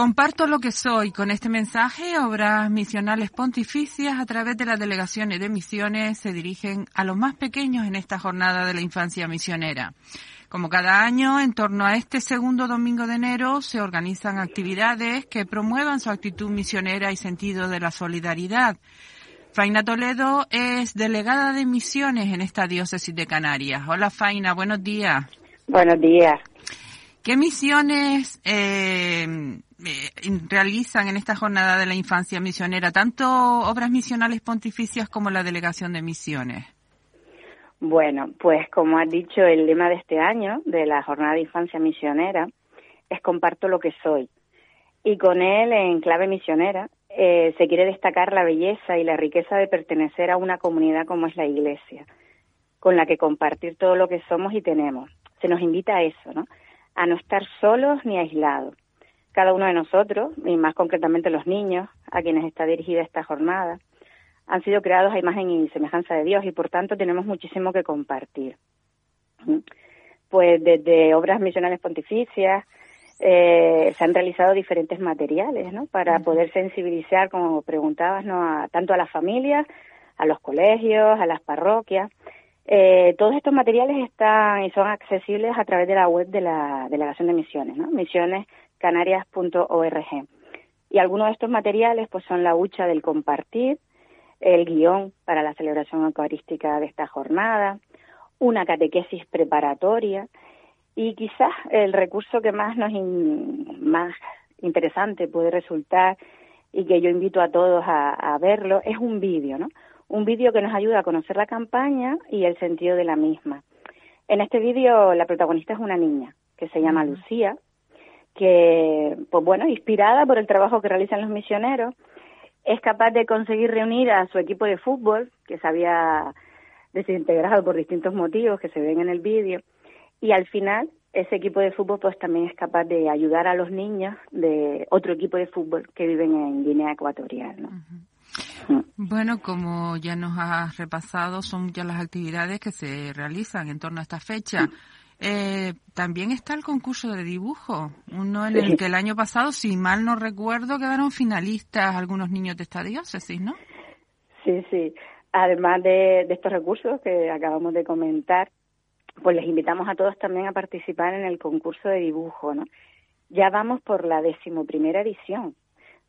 Comparto lo que soy con este mensaje. Obras misionales pontificias a través de las delegaciones de misiones se dirigen a los más pequeños en esta jornada de la infancia misionera. Como cada año, en torno a este segundo domingo de enero se organizan actividades que promuevan su actitud misionera y sentido de la solidaridad. Faina Toledo es delegada de misiones en esta diócesis de Canarias. Hola Faina, buenos días. Buenos días. ¿Qué misiones eh, realizan en esta jornada de la infancia misionera, tanto obras misionales pontificias como la delegación de misiones? Bueno, pues como has dicho, el lema de este año, de la jornada de infancia misionera, es comparto lo que soy. Y con él, en clave misionera, eh, se quiere destacar la belleza y la riqueza de pertenecer a una comunidad como es la Iglesia, con la que compartir todo lo que somos y tenemos. Se nos invita a eso, ¿no? a no estar solos ni aislados. Cada uno de nosotros, y más concretamente los niños, a quienes está dirigida esta jornada, han sido creados a imagen y semejanza de Dios y por tanto tenemos muchísimo que compartir. Pues desde obras misionales pontificias eh, se han realizado diferentes materiales ¿no? para poder sensibilizar, como preguntabas, ¿no? a, tanto a las familias, a los colegios, a las parroquias, eh, todos estos materiales están y son accesibles a través de la web de la Delegación de Misiones, ¿no? misionescanarias.org. Y algunos de estos materiales pues son la hucha del compartir, el guion para la celebración eucarística de esta jornada, una catequesis preparatoria y quizás el recurso que más nos más interesante puede resultar y que yo invito a todos a, a verlo es un vídeo, ¿no? un vídeo que nos ayuda a conocer la campaña y el sentido de la misma. En este vídeo la protagonista es una niña que se llama Lucía, que, pues bueno, inspirada por el trabajo que realizan los misioneros, es capaz de conseguir reunir a su equipo de fútbol, que se había desintegrado por distintos motivos que se ven en el vídeo, y al final ese equipo de fútbol pues también es capaz de ayudar a los niños de otro equipo de fútbol que viven en Guinea Ecuatorial. ¿no? Bueno, como ya nos has repasado, son ya las actividades que se realizan en torno a esta fecha. Eh, también está el concurso de dibujo, uno en el que el año pasado, si mal no recuerdo, quedaron finalistas algunos niños de esta diócesis, ¿no? Sí, sí. Además de, de estos recursos que acabamos de comentar, pues les invitamos a todos también a participar en el concurso de dibujo, ¿no? Ya vamos por la decimoprimera edición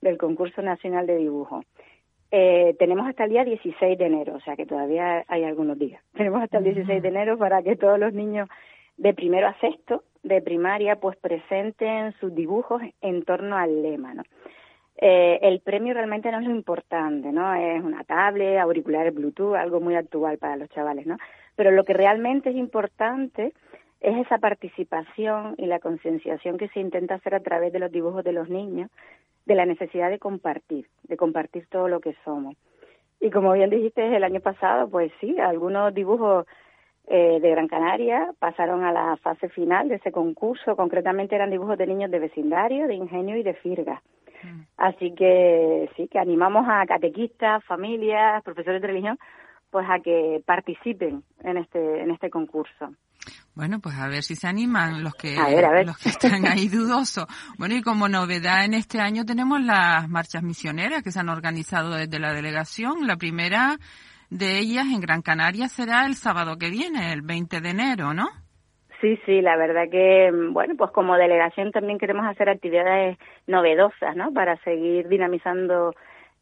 del concurso nacional de dibujo. Eh, tenemos hasta el día 16 de enero, o sea que todavía hay algunos días. Tenemos hasta el 16 de enero para que todos los niños de primero a sexto de primaria pues presenten sus dibujos en torno al lema, ¿no? Eh, el premio realmente no es lo importante, ¿no? Es una tablet, auriculares Bluetooth, algo muy actual para los chavales, ¿no? Pero lo que realmente es importante es esa participación y la concienciación que se intenta hacer a través de los dibujos de los niños de la necesidad de compartir, de compartir todo lo que somos. Y como bien dijiste el año pasado, pues sí, algunos dibujos eh, de Gran Canaria pasaron a la fase final de ese concurso, concretamente eran dibujos de niños de vecindario, de ingenio y de firga. Mm. Así que sí, que animamos a catequistas, familias, profesores de religión, pues a que participen en este en este concurso. Bueno, pues a ver si se animan los que, los que están ahí dudosos. Bueno, y como novedad en este año tenemos las marchas misioneras que se han organizado desde la delegación. La primera de ellas en Gran Canaria será el sábado que viene, el 20 de enero, ¿no? Sí, sí, la verdad que, bueno, pues como delegación también queremos hacer actividades novedosas, ¿no? Para seguir dinamizando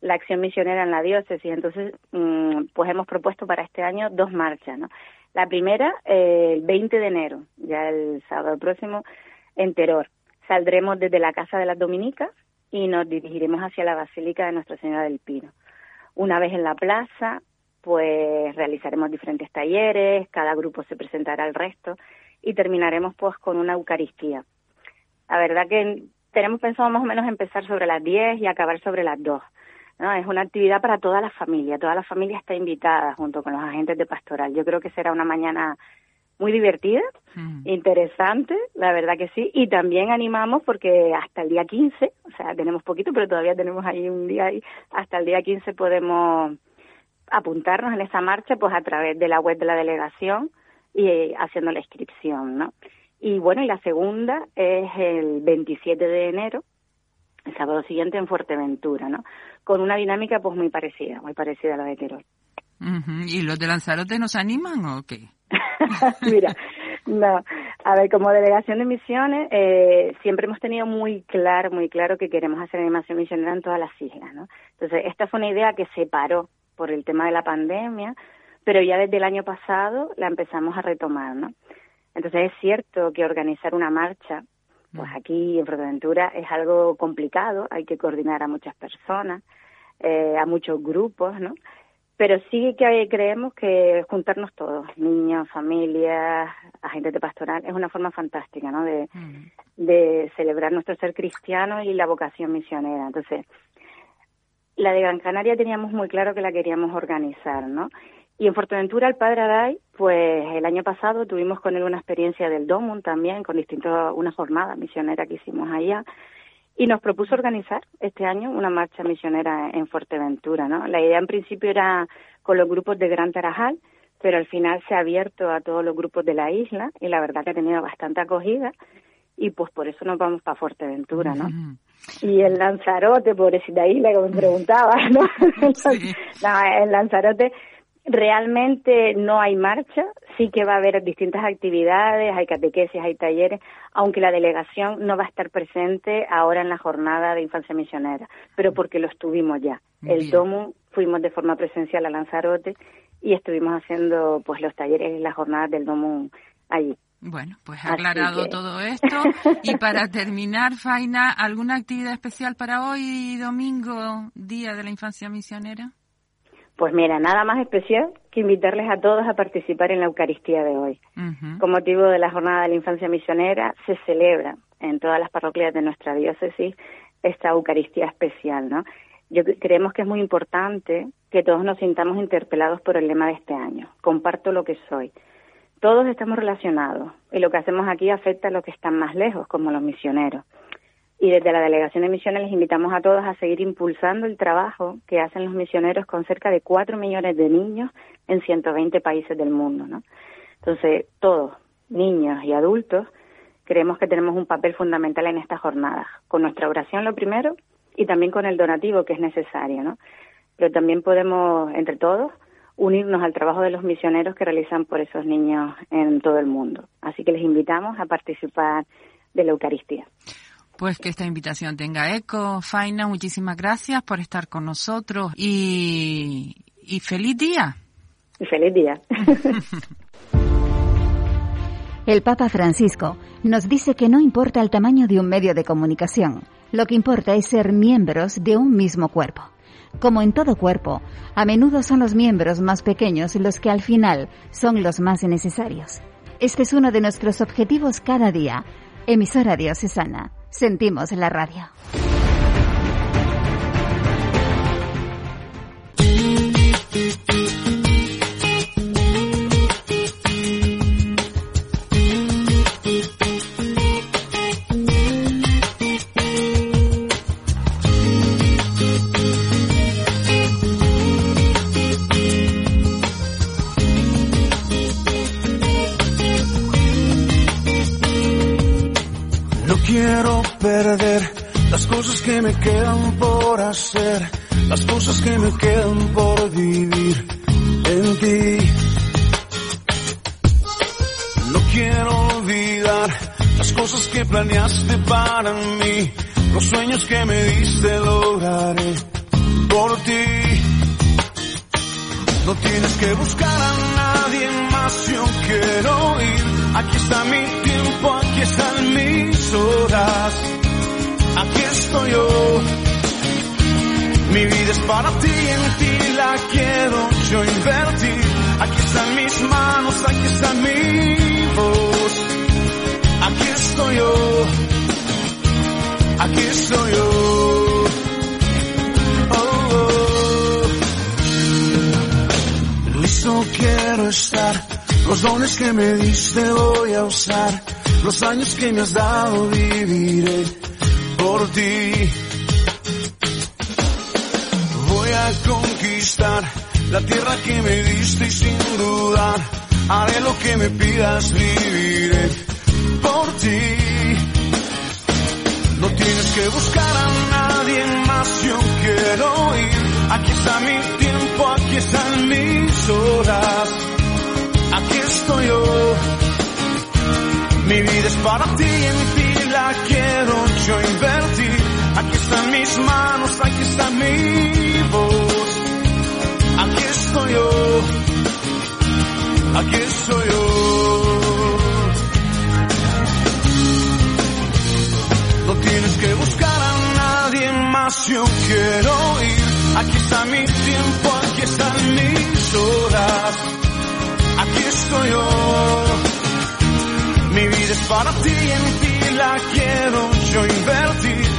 la acción misionera en la diócesis. Entonces, mm, pues hemos propuesto para este año dos marchas, ¿no? La primera, eh, el 20 de enero, ya el sábado próximo, en Teror. Saldremos desde la Casa de las Dominicas y nos dirigiremos hacia la Basílica de Nuestra Señora del Pino. Una vez en la plaza, pues realizaremos diferentes talleres, cada grupo se presentará al resto y terminaremos pues con una Eucaristía. La verdad que tenemos pensado más o menos empezar sobre las 10 y acabar sobre las 2. ¿no? Es una actividad para toda la familia, toda la familia está invitada junto con los agentes de pastoral. Yo creo que será una mañana muy divertida, mm. interesante, la verdad que sí, y también animamos porque hasta el día 15, o sea, tenemos poquito, pero todavía tenemos ahí un día ahí, hasta el día 15 podemos apuntarnos en esa marcha pues a través de la web de la delegación y eh, haciendo la inscripción, ¿no? Y bueno, y la segunda es el 27 de enero, el sábado siguiente en Fuerteventura, ¿no? Con una dinámica pues muy parecida, muy parecida a la de Querol. ¿Y los de Lanzarote nos animan o qué? Mira, no. A ver, como delegación de misiones, eh, siempre hemos tenido muy claro, muy claro que queremos hacer animación misionera en todas las islas, ¿no? Entonces, esta fue una idea que se paró por el tema de la pandemia, pero ya desde el año pasado la empezamos a retomar, ¿no? Entonces, es cierto que organizar una marcha, pues mm. aquí en Fuerteventura es algo complicado, hay que coordinar a muchas personas, eh, a muchos grupos, ¿no? pero sí que creemos que juntarnos todos, niños, familias, agentes de pastoral, es una forma fantástica, ¿no? De, mm. de celebrar nuestro ser cristiano y la vocación misionera. Entonces, la de Gran Canaria teníamos muy claro que la queríamos organizar, ¿no? Y en Fuerteventura, el Padre Adai, pues el año pasado tuvimos con él una experiencia del DOMUN también, con distintos, una jornada misionera que hicimos allá, y nos propuso organizar este año una marcha misionera en Fuerteventura, ¿no? La idea en principio era con los grupos de Gran Tarajal, pero al final se ha abierto a todos los grupos de la isla y la verdad que ha tenido bastante acogida y pues por eso nos vamos para Fuerteventura, ¿no? Y el Lanzarote, pobrecita isla que me preguntabas, ¿no? no, en Lanzarote realmente no hay marcha, sí que va a haber distintas actividades, hay catequesis, hay talleres, aunque la delegación no va a estar presente ahora en la jornada de infancia misionera, pero porque lo estuvimos ya. El domo fuimos de forma presencial a Lanzarote y estuvimos haciendo pues los talleres y las jornadas del domo allí. Bueno, pues aclarado todo esto. Y para terminar, Faina, ¿alguna actividad especial para hoy, domingo, Día de la Infancia Misionera? Pues mira, nada más especial que invitarles a todos a participar en la Eucaristía de hoy. Con motivo de la Jornada de la Infancia Misionera, se celebra en todas las parroquias de nuestra diócesis esta Eucaristía especial, ¿no? Yo creemos que es muy importante que todos nos sintamos interpelados por el lema de este año. Comparto lo que soy. Todos estamos relacionados y lo que hacemos aquí afecta a los que están más lejos, como los misioneros. Y desde la Delegación de Misiones les invitamos a todos a seguir impulsando el trabajo que hacen los misioneros con cerca de 4 millones de niños en 120 países del mundo. ¿no? Entonces, todos, niños y adultos, creemos que tenemos un papel fundamental en esta jornada, con nuestra oración lo primero y también con el donativo que es necesario. ¿no? Pero también podemos, entre todos, unirnos al trabajo de los misioneros que realizan por esos niños en todo el mundo. Así que les invitamos a participar de la Eucaristía. Pues que esta invitación tenga eco. Faina, muchísimas gracias por estar con nosotros y, y feliz día. Y feliz día. El Papa Francisco nos dice que no importa el tamaño de un medio de comunicación, lo que importa es ser miembros de un mismo cuerpo. Como en todo cuerpo, a menudo son los miembros más pequeños los que al final son los más necesarios. Este es uno de nuestros objetivos cada día. Emisora diocesana Sentimos la radio. Las cosas que me quedan por vivir en ti. No quiero olvidar las cosas que planeaste para mí, los sueños que me diste lograré por ti. No tienes que buscar a nadie más, yo quiero ir. Aquí está mi tiempo, aquí están mis horas aquí estoy yo. Mi vida es para ti, en ti la quiero yo invertir. Aquí están mis manos, aquí está mi voz. Aquí estoy yo. Aquí estoy yo. Oh, oh. Listo quiero estar. Los dones que me diste voy a usar. Los años que me has dado viviré por ti. Voy a conquistar la tierra que me diste y sin dudar haré lo que me pidas, viviré por ti. No tienes que buscar a nadie más, yo quiero ir. Aquí está mi tiempo, aquí están mis horas. Aquí estoy yo. Mi vida es para ti, en ti la quiero yo invertir. Aquí están mis manos, aquí está mi voz. Aquí estoy yo. Aquí estoy yo. No tienes que buscar a nadie más, yo quiero ir. Aquí está mi tiempo, aquí están mis horas. Aquí estoy yo. Mi vida es para ti, en ti la quiero yo invertir.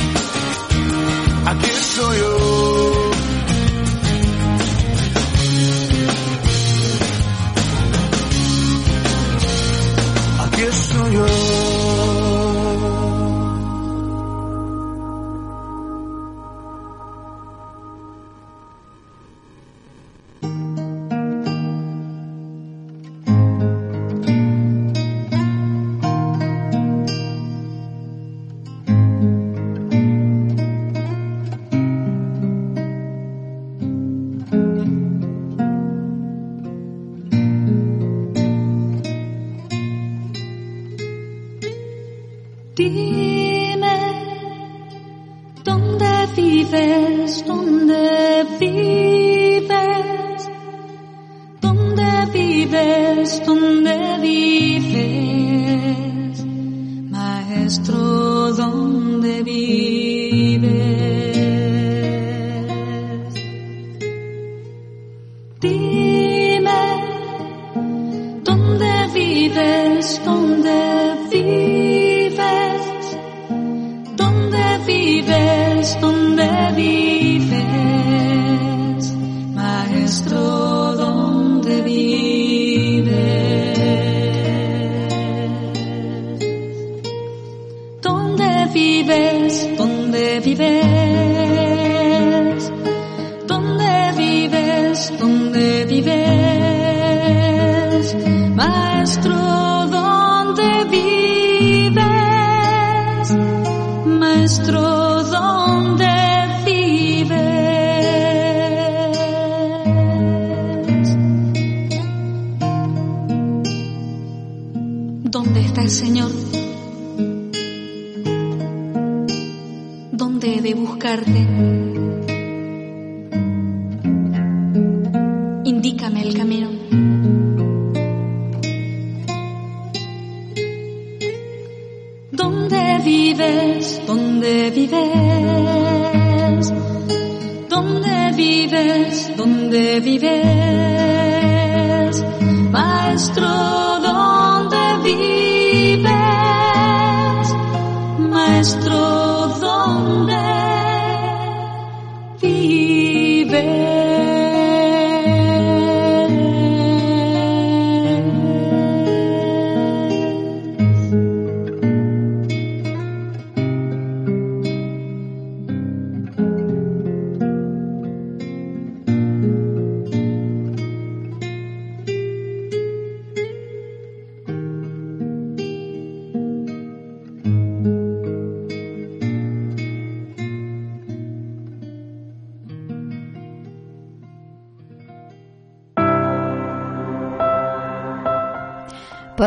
Aquí estoy yo. Aquí estoy yo.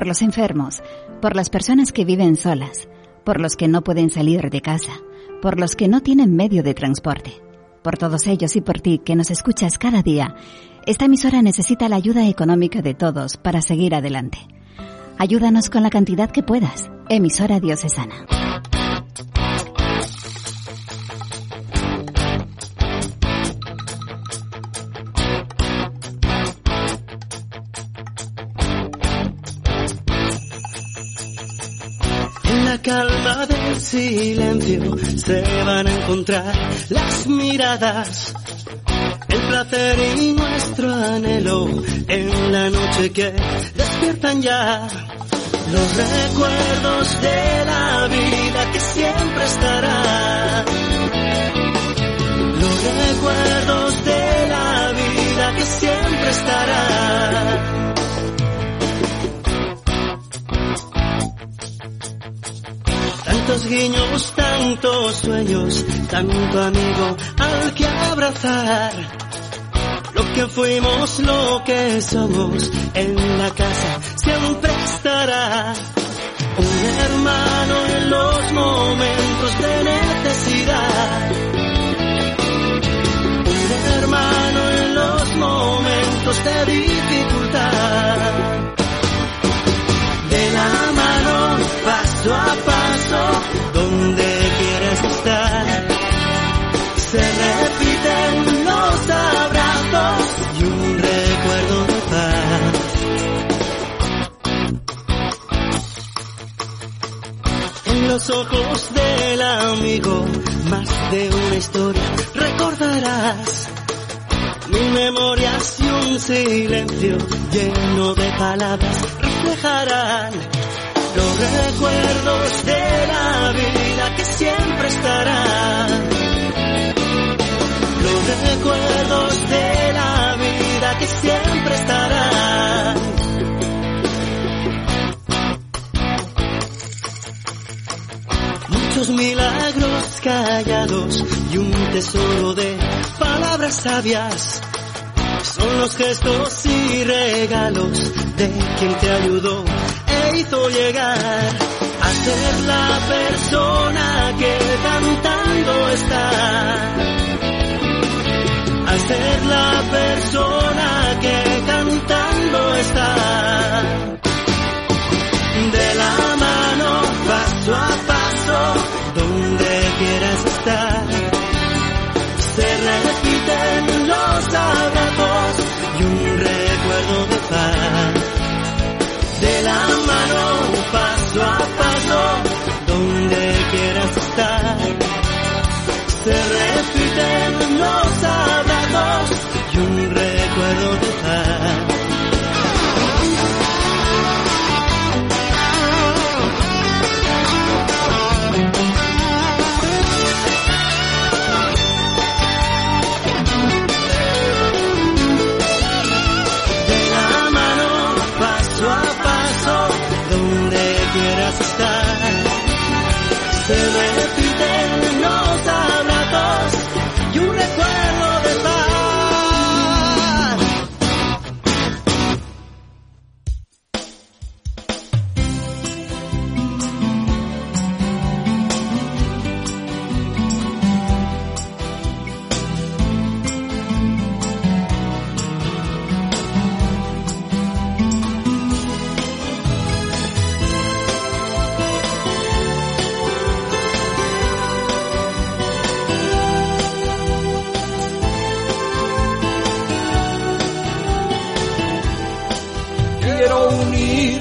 Por los enfermos, por las personas que viven solas, por los que no pueden salir de casa, por los que no tienen medio de transporte. Por todos ellos y por ti que nos escuchas cada día, esta emisora necesita la ayuda económica de todos para seguir adelante. Ayúdanos con la cantidad que puedas. Emisora Diocesana. Encontrar las miradas, el placer y nuestro anhelo en la noche que despiertan ya. Los recuerdos de la vida que siempre estarán. Los recuerdos de la vida que siempre estarán. Tantos guiños, tantos sueños, tanto amigo al que abrazar. Lo que fuimos, lo que somos, en la casa siempre estará. Un hermano en los momentos de necesidad. Un hermano en los momentos de dificultad. De la mano, paso a paso, donde los ojos del amigo, más de una historia recordarás. Mil memorias y un silencio lleno de palabras reflejarán los recuerdos de la vida que siempre estarán. Los recuerdos de la vida que siempre estarán. Muchos milagros callados y un tesoro de palabras sabias. Son los gestos y regalos de quien te ayudó e hizo llegar a ser la persona que cantando está. Se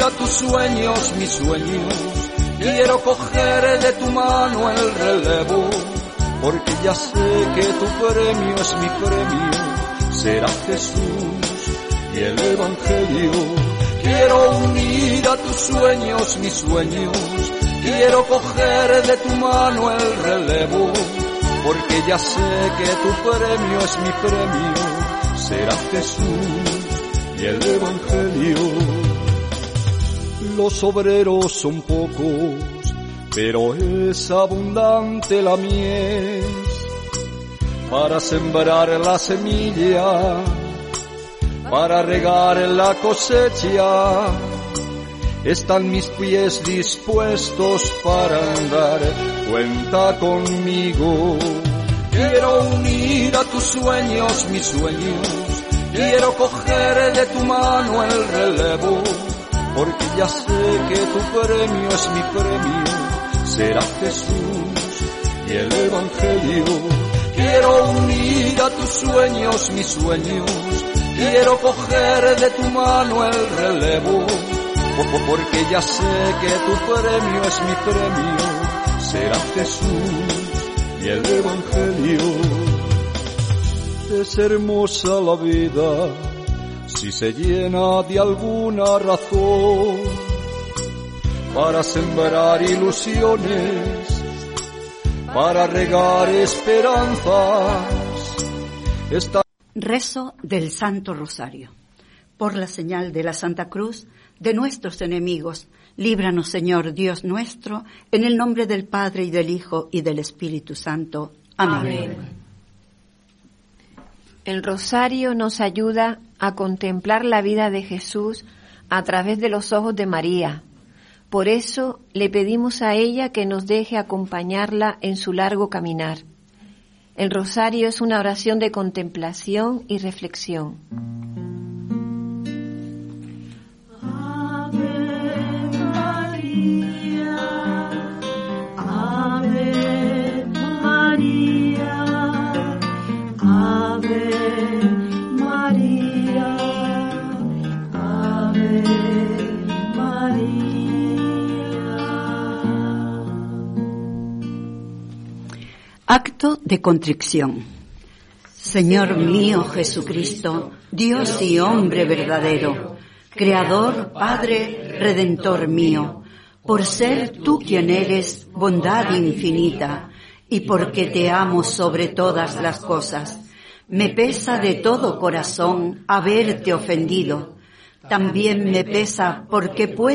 unir a tus sueños mis sueños, quiero coger de tu mano el relevo, porque ya sé que tu premio es mi premio, será Jesús y el Evangelio. Quiero unir a tus sueños mis sueños, quiero coger de tu mano el relevo, porque ya sé que tu premio es mi premio, será Jesús y el Evangelio. Los obreros son pocos, pero es abundante la mies para sembrar la semilla, para regar la cosecha. Están mis pies dispuestos para andar, cuenta conmigo. Quiero unir a tus sueños mis sueños, quiero coger de tu mano el relevo, porque ya sé que tu premio es mi premio, será Jesús y el Evangelio. Quiero unir a tus sueños mis sueños, quiero coger de tu mano el relevo, po- porque ya sé que tu premio es mi premio, será Jesús y el Evangelio. Es hermosa la vida si se llena de alguna razón para sembrar ilusiones, para regar esperanzas. Esta Rezo del Santo Rosario. Por la señal de la Santa Cruz de nuestros enemigos, líbranos Señor Dios nuestro, en el nombre del Padre y del Hijo y del Espíritu Santo. Amén. El rosario nos ayuda a contemplar la vida de Jesús a través de los ojos de María. Por eso le pedimos a ella que nos deje acompañarla en su largo caminar. El rosario es una oración de contemplación y reflexión. Contrición. Señor mío Jesucristo, Dios y hombre verdadero, Creador, Padre, Redentor mío, por ser tú quien eres bondad infinita y porque te amo sobre todas las cosas, me pesa de todo corazón haberte ofendido. También me pesa porque puedo